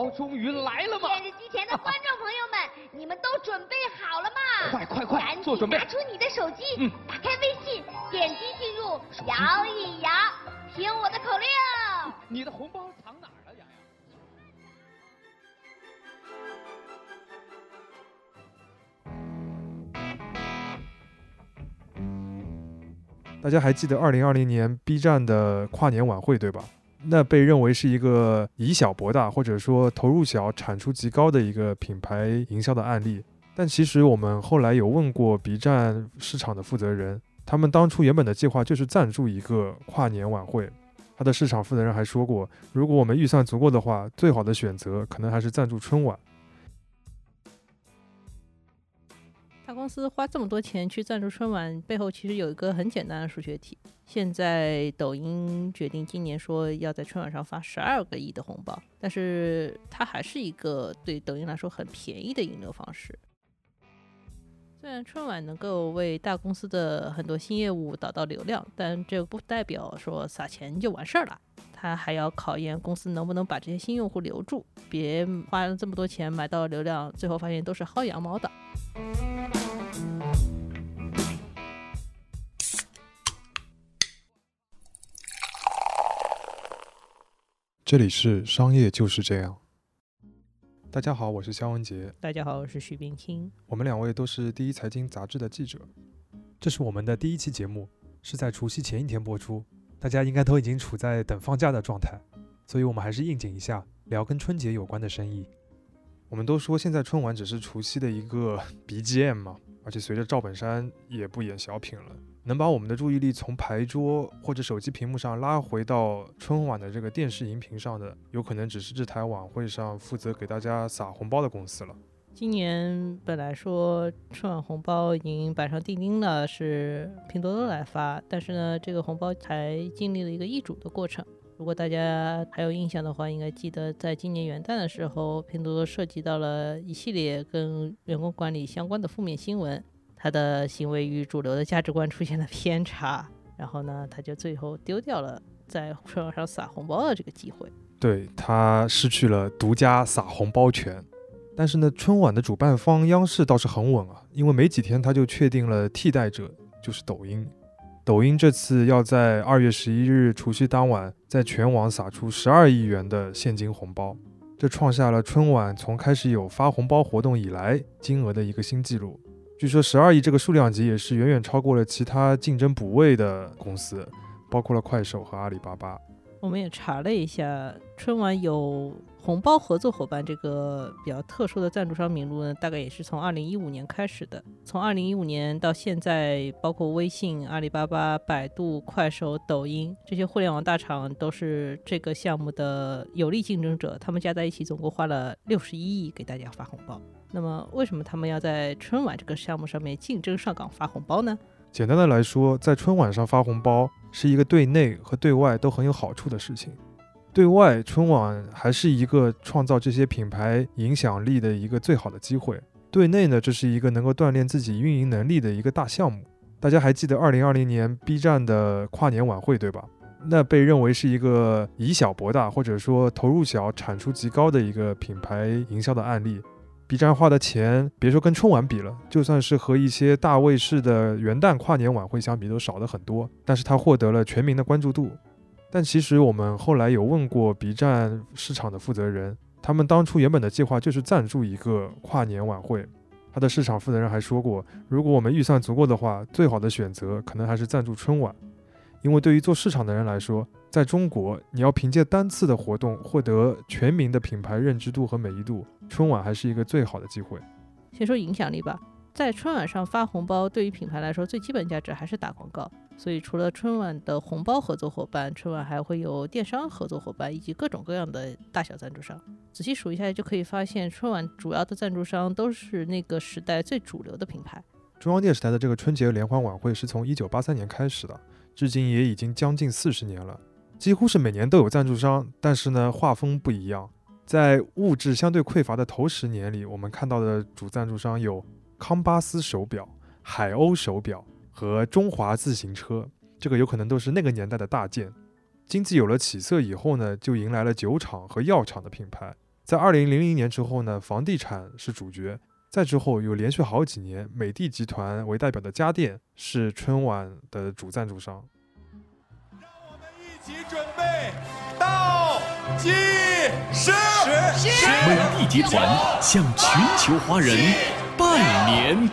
包终于来了吗？电视机前的观众朋友们，你们都准备好了吗？快快快赶做准备紧拿出你的手机，嗯打开微信，点击进入摇一摇，听我的口令。你的红包藏哪儿了，洋洋？大家还记得二零二零年 B 站的跨年晚会对吧？那被认为是一个以小博大，或者说投入小、产出极高的一个品牌营销的案例。但其实我们后来有问过 B 站市场的负责人，他们当初原本的计划就是赞助一个跨年晚会。他的市场负责人还说过，如果我们预算足够的话，最好的选择可能还是赞助春晚。司花这么多钱去赞助春晚，背后其实有一个很简单的数学题。现在抖音决定今年说要在春晚上发十二个亿的红包，但是它还是一个对抖音来说很便宜的引流方式。虽然春晚能够为大公司的很多新业务导到流量，但这不代表说撒钱就完事儿了。它还要考验公司能不能把这些新用户留住，别花了这么多钱买到流量，最后发现都是薅羊毛的。这里是商业就是这样。大家好，我是肖文杰，大家好，我是徐冰清。我们两位都是第一财经杂志的记者。这是我们的第一期节目，是在除夕前一天播出，大家应该都已经处在等放假的状态，所以我们还是应景一下，聊跟春节有关的生意。我们都说现在春晚只是除夕的一个 BGM 嘛，而且随着赵本山也不演小品了，能把我们的注意力从牌桌或者手机屏幕上拉回到春晚的这个电视荧屏上的，有可能只是这台晚会上负责给大家撒红包的公司了。今年本来说春晚红包已经板上钉钉了，是拼多多来发，但是呢，这个红包才经历了一个易主的过程。如果大家还有印象的话，应该记得在今年元旦的时候，拼多多涉及到了一系列跟员工管理相关的负面新闻，他的行为与主流的价值观出现了偏差，然后呢，他就最后丢掉了在春晚上撒红包的这个机会。对他失去了独家撒红包权。但是呢，春晚的主办方央视倒是很稳啊，因为没几天他就确定了替代者，就是抖音。抖音这次要在二月十一日除夕当晚，在全网撒出十二亿元的现金红包，这创下了春晚从开始有发红包活动以来金额的一个新纪录。据说十二亿这个数量级也是远远超过了其他竞争补位的公司，包括了快手和阿里巴巴。我们也查了一下，春晚有红包合作伙伴这个比较特殊的赞助商名录呢，大概也是从二零一五年开始的。从二零一五年到现在，包括微信、阿里巴巴、百度、快手、抖音这些互联网大厂都是这个项目的有力竞争者，他们加在一起总共花了六十一亿给大家发红包。那么，为什么他们要在春晚这个项目上面竞争上岗发红包呢？简单的来说，在春晚上发红包是一个对内和对外都很有好处的事情。对外，春晚还是一个创造这些品牌影响力的一个最好的机会；对内呢，这是一个能够锻炼自己运营能力的一个大项目。大家还记得2020年 B 站的跨年晚会对吧？那被认为是一个以小博大，或者说投入小、产出极高的一个品牌营销的案例。B 站花的钱，别说跟春晚比了，就算是和一些大卫视的元旦跨年晚会相比，都少了很多。但是它获得了全民的关注度。但其实我们后来有问过 B 站市场的负责人，他们当初原本的计划就是赞助一个跨年晚会。他的市场负责人还说过，如果我们预算足够的话，最好的选择可能还是赞助春晚。因为对于做市场的人来说，在中国，你要凭借单次的活动获得全民的品牌认知度和美誉度，春晚还是一个最好的机会。先说影响力吧，在春晚上发红包，对于品牌来说，最基本价值还是打广告。所以，除了春晚的红包合作伙伴，春晚还会有电商合作伙伴以及各种各样的大小赞助商。仔细数一下，就可以发现，春晚主要的赞助商都是那个时代最主流的品牌。中央电视台的这个春节联欢晚会是从一九八三年开始的，至今也已经将近四十年了，几乎是每年都有赞助商，但是呢，画风不一样。在物质相对匮乏的头十年里，我们看到的主赞助商有康巴斯手表、海鸥手表和中华自行车，这个有可能都是那个年代的大件。经济有了起色以后呢，就迎来了酒厂和药厂的品牌。在二零零零年之后呢，房地产是主角。再之后，有连续好几年，美的集团为代表的家电是春晚的主赞助商。让我们一起准备倒计时。美的集团向全球华人拜年。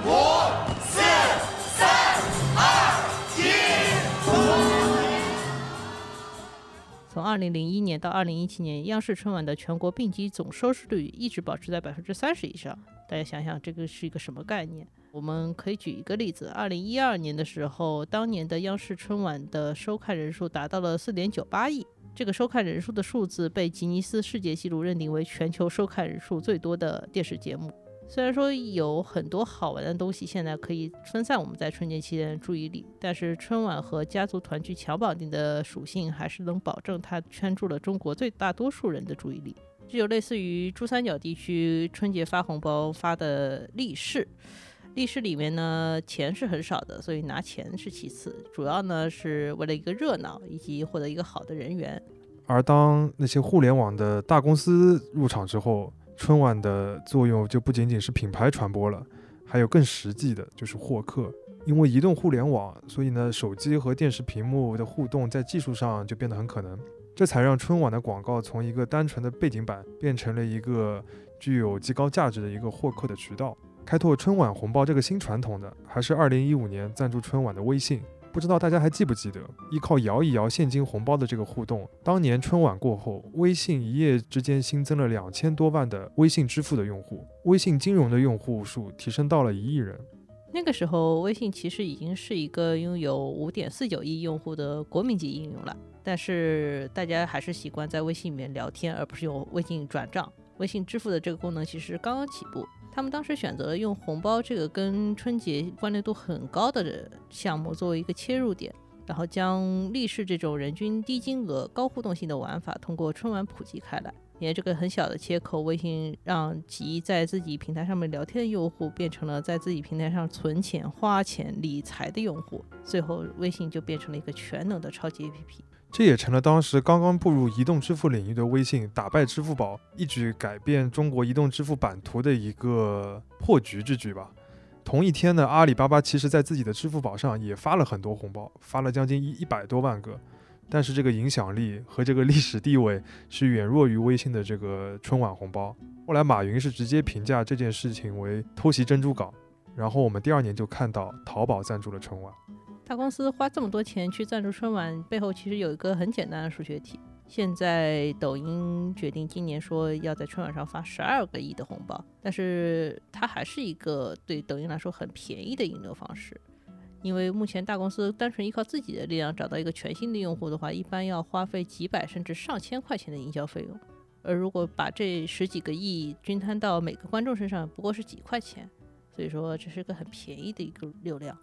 二零零一年到二零一七年，央视春晚的全国并机总收视率一直保持在百分之三十以上。大家想想，这个是一个什么概念？我们可以举一个例子：二零一二年的时候，当年的央视春晚的收看人数达到了四点九八亿，这个收看人数的数字被吉尼斯世界纪录认定为全球收看人数最多的电视节目。虽然说有很多好玩的东西，现在可以分散我们在春节期间的注意力，但是春晚和家族团聚强绑定的属性，还是能保证它圈住了中国最大多数人的注意力。这就类似于珠三角地区春节发红包发的利是，利是里面呢钱是很少的，所以拿钱是其次，主要呢是为了一个热闹以及获得一个好的人缘。而当那些互联网的大公司入场之后，春晚的作用就不仅仅是品牌传播了，还有更实际的就是获客。因为移动互联网，所以呢手机和电视屏幕的互动在技术上就变得很可能。这才让春晚的广告从一个单纯的背景板变成了一个具有极高价值的一个获客的渠道。开拓春晚红包这个新传统的，还是2015年赞助春晚的微信。不知道大家还记不记得，依靠摇一摇现金红包的这个互动，当年春晚过后，微信一夜之间新增了两千多万的微信支付的用户，微信金融的用户数提升到了一亿人。那个时候，微信其实已经是一个拥有五点四九亿用户的国民级应用了。但是大家还是习惯在微信里面聊天，而不是用微信转账。微信支付的这个功能其实刚刚起步，他们当时选择了用红包这个跟春节关联度很高的项目作为一个切入点，然后将立式这种人均低金额、高互动性的玩法通过春晚普及开来。因为这个很小的切口，微信让集在自己平台上面聊天的用户变成了在自己平台上存钱、花钱、理财的用户，最后微信就变成了一个全能的超级 APP。这也成了当时刚刚步入移动支付领域的微信打败支付宝，一举改变中国移动支付版图的一个破局之举吧。同一天呢，阿里巴巴其实在自己的支付宝上也发了很多红包，发了将近一一百多万个，但是这个影响力和这个历史地位是远弱于微信的这个春晚红包。后来马云是直接评价这件事情为偷袭珍珠港，然后我们第二年就看到淘宝赞助了春晚。大公司花这么多钱去赞助春晚，背后其实有一个很简单的数学题。现在抖音决定今年说要在春晚上发十二个亿的红包，但是它还是一个对抖音来说很便宜的引流方式。因为目前大公司单纯依靠自己的力量找到一个全新的用户的话，一般要花费几百甚至上千块钱的营销费用，而如果把这十几个亿均摊到每个观众身上，不过是几块钱，所以说这是个很便宜的一个流量。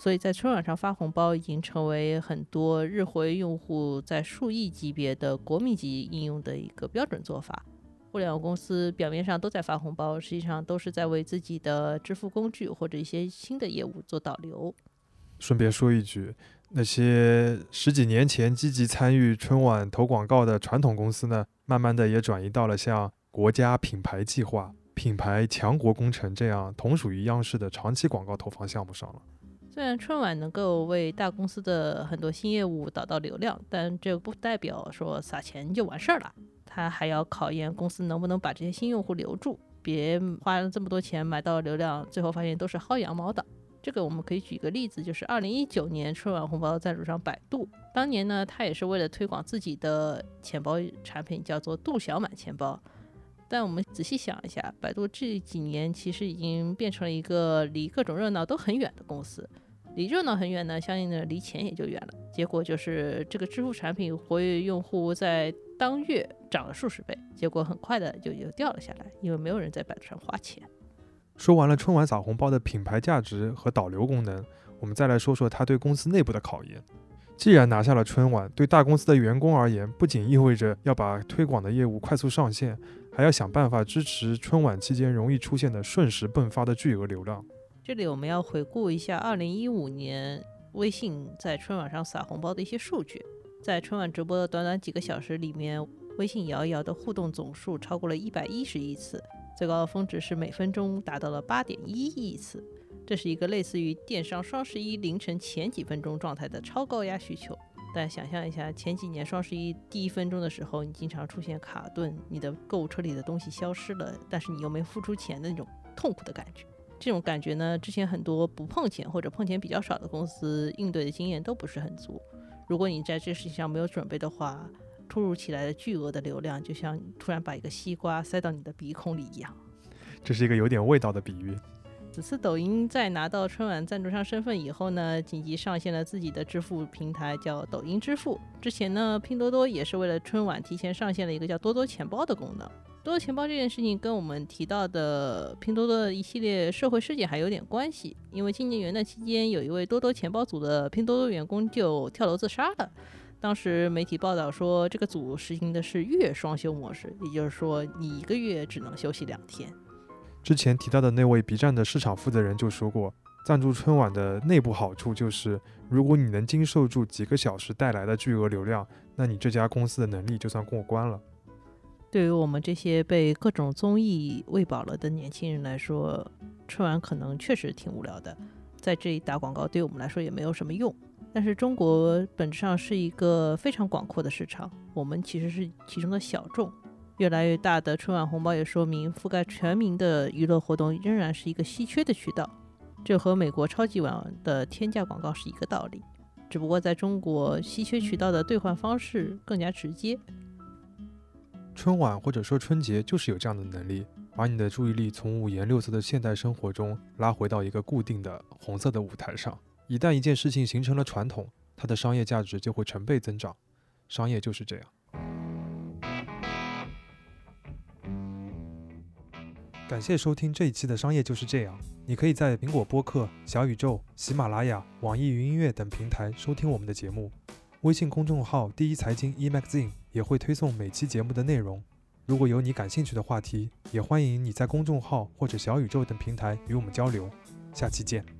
所以在春晚上发红包已经成为很多日活跃用户在数亿级别的国民级应用的一个标准做法。互联网公司表面上都在发红包，实际上都是在为自己的支付工具或者一些新的业务做导流。顺便说一句，那些十几年前积极参与春晚投广告的传统公司呢，慢慢的也转移到了像国家品牌计划、品牌强国工程这样同属于央视的长期广告投放项目上了。虽然春晚能够为大公司的很多新业务导到流量，但这不代表说撒钱就完事儿了。它还要考验公司能不能把这些新用户留住，别花了这么多钱买到流量，最后发现都是薅羊毛的。这个我们可以举个例子，就是二零一九年春晚红包赞助商百度，当年呢，它也是为了推广自己的钱包产品，叫做度小满钱包。但我们仔细想一下，百度这几年其实已经变成了一个离各种热闹都很远的公司。离热闹很远呢，相应的离钱也就远了。结果就是这个支付产品活跃用户在当月涨了数十倍，结果很快的就又掉了下来，因为没有人在百度上花钱。说完了春晚撒红包的品牌价值和导流功能，我们再来说说它对公司内部的考验。既然拿下了春晚，对大公司的员工而言，不仅意味着要把推广的业务快速上线，还要想办法支持春晚期间容易出现的瞬时迸发的巨额流量。这里我们要回顾一下2015年微信在春晚上撒红包的一些数据。在春晚直播的短短几个小时里面，微信摇一摇的互动总数超过了一百一十亿次，最高的峰值是每分钟达到了八点一亿次。这是一个类似于电商双十一凌晨前几分钟状态的超高压需求。但想象一下，前几年双十一第一分钟的时候，你经常出现卡顿，你的购物车里的东西消失了，但是你又没付出钱的那种痛苦的感觉。这种感觉呢，之前很多不碰钱或者碰钱比较少的公司应对的经验都不是很足。如果你在这事情上没有准备的话，突如其来的巨额的流量，就像突然把一个西瓜塞到你的鼻孔里一样。这是一个有点味道的比喻。此次抖音在拿到春晚赞助商身份以后呢，紧急上线了自己的支付平台，叫抖音支付。之前呢，拼多多也是为了春晚提前上线了一个叫多多钱包的功能。多多钱包这件事情跟我们提到的拼多多的一系列社会事件还有点关系，因为今年元旦期间，有一位多多钱包组的拼多多员工就跳楼自杀了。当时媒体报道说，这个组实行的是月双休模式，也就是说，你一个月只能休息两天。之前提到的那位 B 站的市场负责人就说过，赞助春晚的内部好处就是，如果你能经受住几个小时带来的巨额流量，那你这家公司的能力就算过关了。对于我们这些被各种综艺喂饱了的年轻人来说，春晚可能确实挺无聊的，在这里打广告对我们来说也没有什么用。但是中国本质上是一个非常广阔的市场，我们其实是其中的小众。越来越大的春晚红包也说明，覆盖全民的娱乐活动仍然是一个稀缺的渠道。这和美国超级碗的天价广告是一个道理，只不过在中国，稀缺渠道的兑换方式更加直接。春晚或者说春节就是有这样的能力，把你的注意力从五颜六色的现代生活中拉回到一个固定的红色的舞台上。一旦一件事情形成了传统，它的商业价值就会成倍增长。商业就是这样。感谢收听这一期的商业就是这样。你可以在苹果播客、小宇宙、喜马拉雅、网易云音乐等平台收听我们的节目。微信公众号“第一财经 e magazine” 也会推送每期节目的内容。如果有你感兴趣的话题，也欢迎你在公众号或者小宇宙等平台与我们交流。下期见。